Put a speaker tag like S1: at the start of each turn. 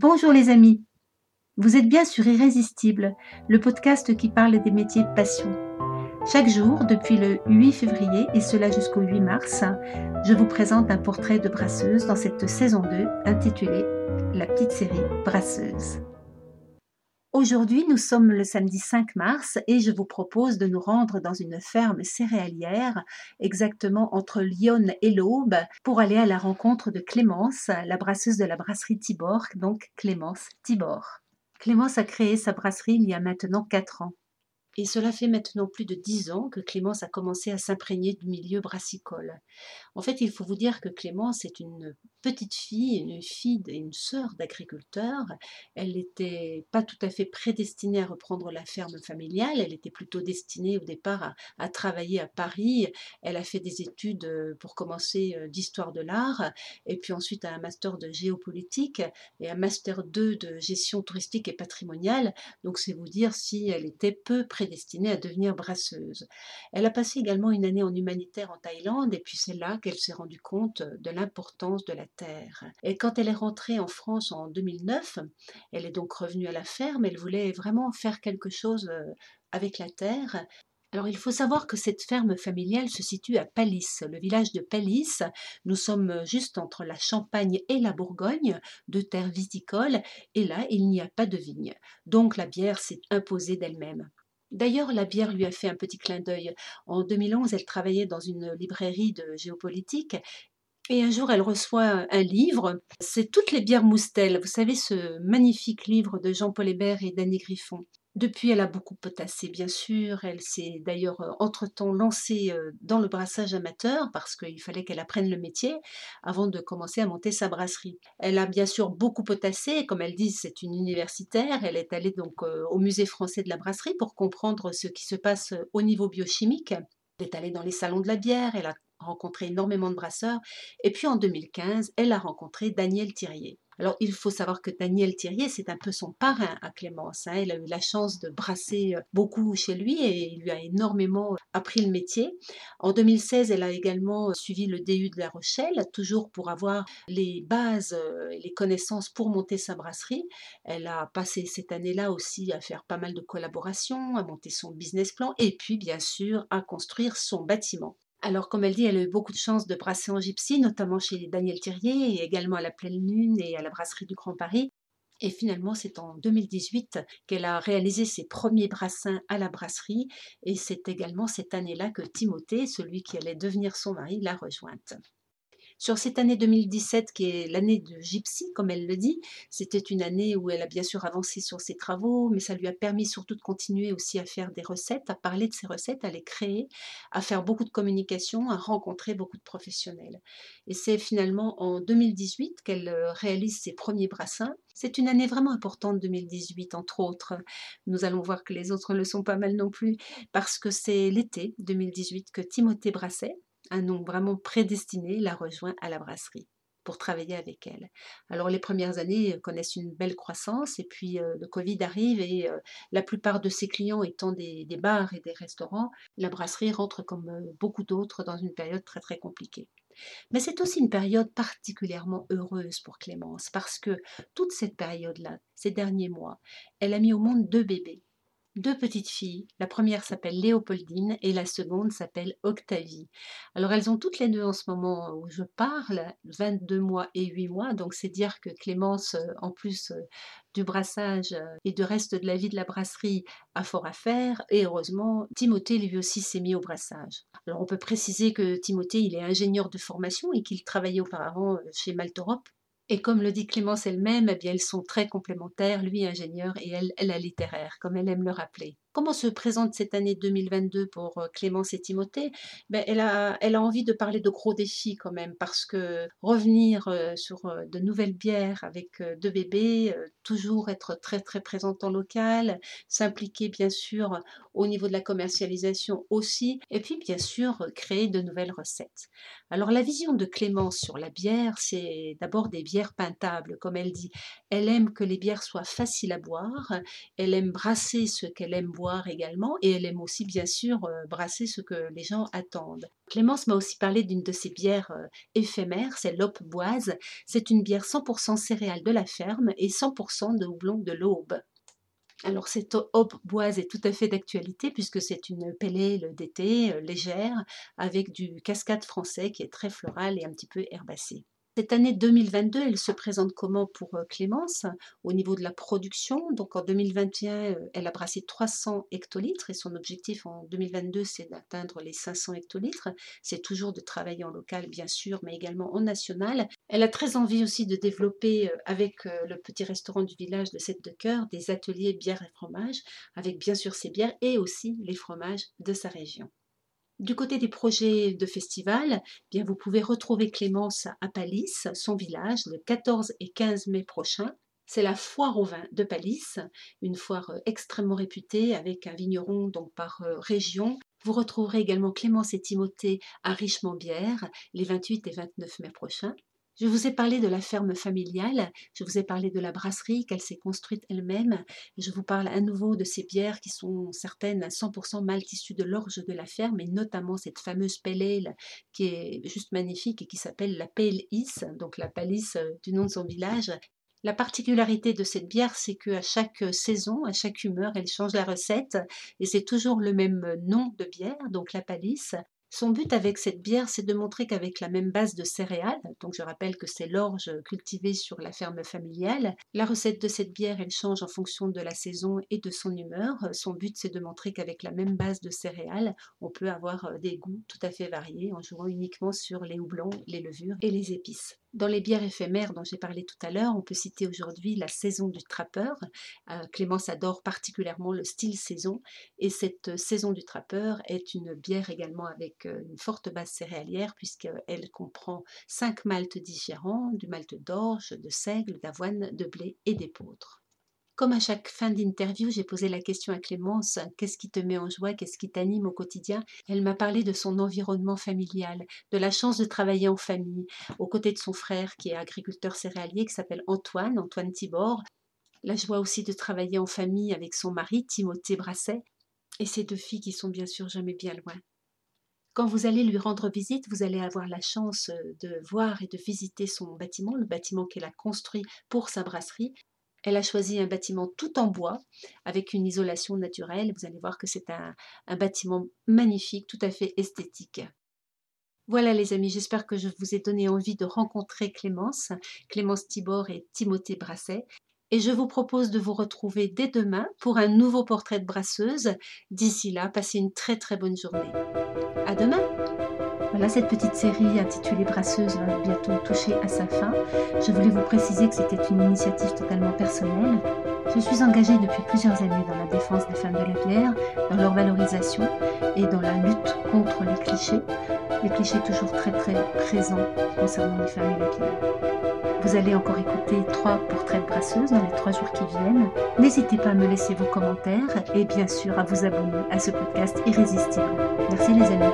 S1: Bonjour les amis, vous êtes bien sur Irrésistible, le podcast qui parle des métiers de passion. Chaque jour, depuis le 8 février et cela jusqu'au 8 mars, je vous présente un portrait de brasseuse dans cette saison 2 intitulée La petite série Brasseuse. Aujourd'hui, nous sommes le samedi 5 mars et je vous propose de nous rendre dans une ferme céréalière, exactement entre Lyon et l'Aube, pour aller à la rencontre de Clémence, la brasseuse de la brasserie Tibor, donc Clémence Tibor. Clémence a créé sa brasserie il y a maintenant 4 ans. Et cela fait maintenant plus de dix ans que Clémence a commencé à s'imprégner du milieu brassicole. En fait, il faut vous dire que Clémence est une petite fille, une fille et une sœur d'agriculteur. Elle n'était pas tout à fait prédestinée à reprendre la ferme familiale. Elle était plutôt destinée au départ à, travailler à Paris. Elle a fait des études euh, pour commencer euh, d'histoire de l'art et puis ensuite un master de géopolitique et un master 2 de gestion touristique et patrimoniale. Donc c'est vous dire si elle était peu prédestinée destinée à devenir brasseuse. Elle a passé également une année en humanitaire en Thaïlande et puis c'est là qu'elle s'est rendue compte de l'importance de la terre. Et quand elle est rentrée en France en 2009, elle est donc revenue à la ferme, elle voulait vraiment faire quelque chose euh, avec la terre alors il faut savoir que cette ferme familiale se situe à Palis, le village de Palis. Nous sommes juste entre la Champagne et la Bourgogne, deux terres viticoles, et là il n'y a pas de vigne. Donc la bière s'est imposée d'elle-même. D'ailleurs, la bière lui a fait un petit clin d'œil. En 2011, elle travaillait dans une librairie de géopolitique et un jour, elle reçoit un livre. C'est Toutes les bières Moustel. Vous savez, ce magnifique livre de Jean-Paul Hébert et Danny Griffon? Depuis, elle a beaucoup potassé, bien sûr. Elle s'est d'ailleurs entre-temps lancée dans le brassage amateur parce qu'il fallait qu'elle apprenne le métier avant de commencer à monter sa brasserie. Elle a bien sûr beaucoup potassé. Comme elle dit, c'est une universitaire. Elle est allée donc au musée français de la brasserie pour comprendre ce qui se passe au niveau biochimique. Elle est allée dans les salons de la bière. Elle a rencontré énormément de brasseurs. Et puis en 2015, elle a rencontré Daniel Thirier. Alors, il faut savoir que Daniel Thirier, c'est un peu son parrain à Clémence. Hein. Il a eu la chance de brasser euh, beaucoup chez lui et il lui a énormément appris le métier. En 2016, elle a également suivi le DU de La Rochelle, toujours pour avoir les bases euh, les connaissances pour monter sa brasserie. Elle a passé cette année-là aussi à faire pas mal de collaborations, à monter son business plan et puis, bien sûr, à construire son bâtiment. Alors, comme elle dit, elle a eu beaucoup de chance de brasser en gypsy, notamment chez Daniel Thirier et également à la Pleine Lune et à la Brasserie du Grand Paris. Et finalement, c'est en 2018 qu'elle a réalisé ses premiers brassins à la brasserie. Et c'est également cette année-là que Timothée, celui qui allait devenir son mari, l'a rejointe. Sur cette année 2017, qui est l'année de Gypsy, comme elle le dit, c'était une année où elle a bien sûr avancé sur ses travaux, mais ça lui a permis surtout de continuer aussi à faire des recettes, à parler de ses recettes, à les créer, à faire beaucoup de communication, à rencontrer beaucoup de professionnels. Et c'est finalement en 2018 qu'elle euh, réalise ses premiers brassins. C'est une année vraiment importante, 2018, entre autres. Nous allons voir que les autres ne le sont pas mal non plus, parce que c'est l'été 2018 que Timothée Brasset, un nom vraiment prédestiné la rejoint à la brasserie pour travailler avec elle. Alors les premières années euh, connaissent une belle croissance et puis euh, le Covid arrive et euh, la plupart de ses clients étant des, des, bars et des restaurants, la brasserie rentre comme beaucoup d'autres dans une période très très compliquée. Mais c'est aussi une période particulièrement heureuse pour Clémence parce que toute cette période-là, ces derniers mois, elle a mis au monde deux bébés deux petites filles. La première s'appelle Léopoldine et la seconde s'appelle Octavie. Alors elles ont toutes les deux en ce moment où je parle, 22 mois et 8 mois, donc c'est dire que Clémence, euh, en plus euh, du brassage euh, et du reste de la vie de la brasserie, a fort à faire. Et heureusement, Timothée lui aussi s'est mis au brassage. Alors on peut préciser que Timothée, il est ingénieur de formation et qu'il travaillait auparavant chez Maltorop et comme le dit Clémence elle-même, eh bien, elles sont très complémentaires, lui ingénieur et elle, elle a littéraire, comme elle aime le rappeler. Comment se présente cette année 2022 pour euh, Clémence et Timothée? Ben, elle, a, envie de parler de gros défis quand même, parce que revenir euh, sur euh, de nouvelles bières avec deux bébés, toujours être très très présente en local, s'impliquer bien sûr au niveau de la commercialisation aussi, et puis bien sûr créer de nouvelles recettes. Alors la vision de Clémence sur la bière, c'est d'abord des bières pintables, comme elle dit. Elle aime que les bières soient faciles à boire, elle aime brasser ce qu'elle aime également et elle aime aussi bien sûr euh, brasser ce que les gens attendent. Clémence m'a aussi parlé d'une de ses bières euh, éphémères, c'est l'Op Boise. C'est une bière 100% céréales de la ferme et 100% de houblon de l'aube. Alors cette Op Boise est tout à fait d'actualité puisque c'est une pelle d'été euh, légère avec du cascade français qui est très floral et un petit peu herbacé. Cette année 2022, elle se présente comment pour euh, Clémence? Au niveau de la production Donc en 2021, euh, elle a brassé 300 hectolitres et son objectif en 2022, c'est d'atteindre les 500 hectolitres. C'est toujours de travailler en local, bien sûr, mais également en national. Elle a très envie aussi de développer euh, avec le petit restaurant du village de Sète de Cœur des ateliers bières et fromages, avec bien sûr ses bières et aussi les fromages de sa région. Du côté des projets de festival, eh bien vous pouvez retrouver Clémence à Palis, son village, le 14 et 15 mai prochain. C'est la foire au vin de Palis, une foire euh, extrêmement réputée avec un vigneron donc par euh, région. Vous retrouverez également Clémence et Timothée à Richemont-Bière les 28 et 29 mai prochains. Je vous ai parlé de la ferme familiale, je vous ai parlé de la brasserie qu'elle s'est construite elle-même, je vous parle à nouveau de ces bières qui sont certaines à 100% malt issues de l'orge de la ferme, et notamment cette fameuse pale qui est juste magnifique et qui s'appelle la Pale Is, donc la palisse euh, du nom de son village. La particularité de cette bière, c'est qu'à chaque saison, à chaque humeur, elle change la recette et c'est toujours le même nom de bière, donc la palisse, son but avec cette bière, c'est de montrer qu'avec la même base de céréales, donc je rappelle que c'est l'orge cultivée sur la ferme familiale, la recette de cette bière, elle change en fonction de la saison et de son humeur. Son but, c'est de montrer qu'avec la même base de céréales, on peut avoir euh, des goûts tout à fait variés en jouant uniquement sur les houblons, les levures et les épices. Dans les bières éphémères dont j'ai parlé tout à l'heure, on peut citer aujourd'hui la saison du trappeur. Euh, Clémence adore particulièrement le style saison et cette saison du trappeur est une bière également avec euh, une forte base céréalière puisqu'elle comprend cinq maltes différents, du malt d'orge, de seigle, d'avoine, de blé et d'épeautre. Comme à chaque fin d'interview, j'ai posé la question à Clémence, qu'est-ce qui te met en joie, qu'est-ce qui t'anime au quotidien? Elle m'a parlé de son environnement familial, de la chance de travailler en famille, aux côtés de son frère qui est agriculteur céréalier, qui s'appelle Antoine, Antoine Thibord. La joie aussi de travailler en famille avec son mari, Timothée Brasset, et ses deux filles qui sont bien sûr jamais bien loin. Quand vous allez lui rendre visite, vous allez avoir la chance de voir et de visiter son bâtiment, le bâtiment qu'elle a construit pour sa brasserie, elle a choisi un bâtiment tout en bois, avec une isolation naturelle. Vous allez voir que c'est un, bâtiment magnifique, tout à fait esthétique. Voilà les amis, j'espère que je vous ai donné envie de rencontrer Clémence, Clémence Tibor et Timothée Brasset. Et je vous propose de vous retrouver dès demain pour un nouveau portrait de brasseuse. D'ici là, passez une très très bonne journée. À demain! Voilà, cette petite série intitulée Brasseuse va bientôt toucher à sa fin. Je voulais vous préciser que c'était une initiative totalement personnelle. Je suis engagée depuis plusieurs années dans la défense des femmes de la bière, dans leur valorisation et dans la lutte contre les clichés. Les clichés toujours très très présents concernant les femmes et la. Vous allez encore écouter trois portraits de brasseuses dans les trois jours qui viennent. N'hésitez pas à me laisser vos commentaires et bien sûr à vous abonner à ce podcast irrésistible. Merci les amis.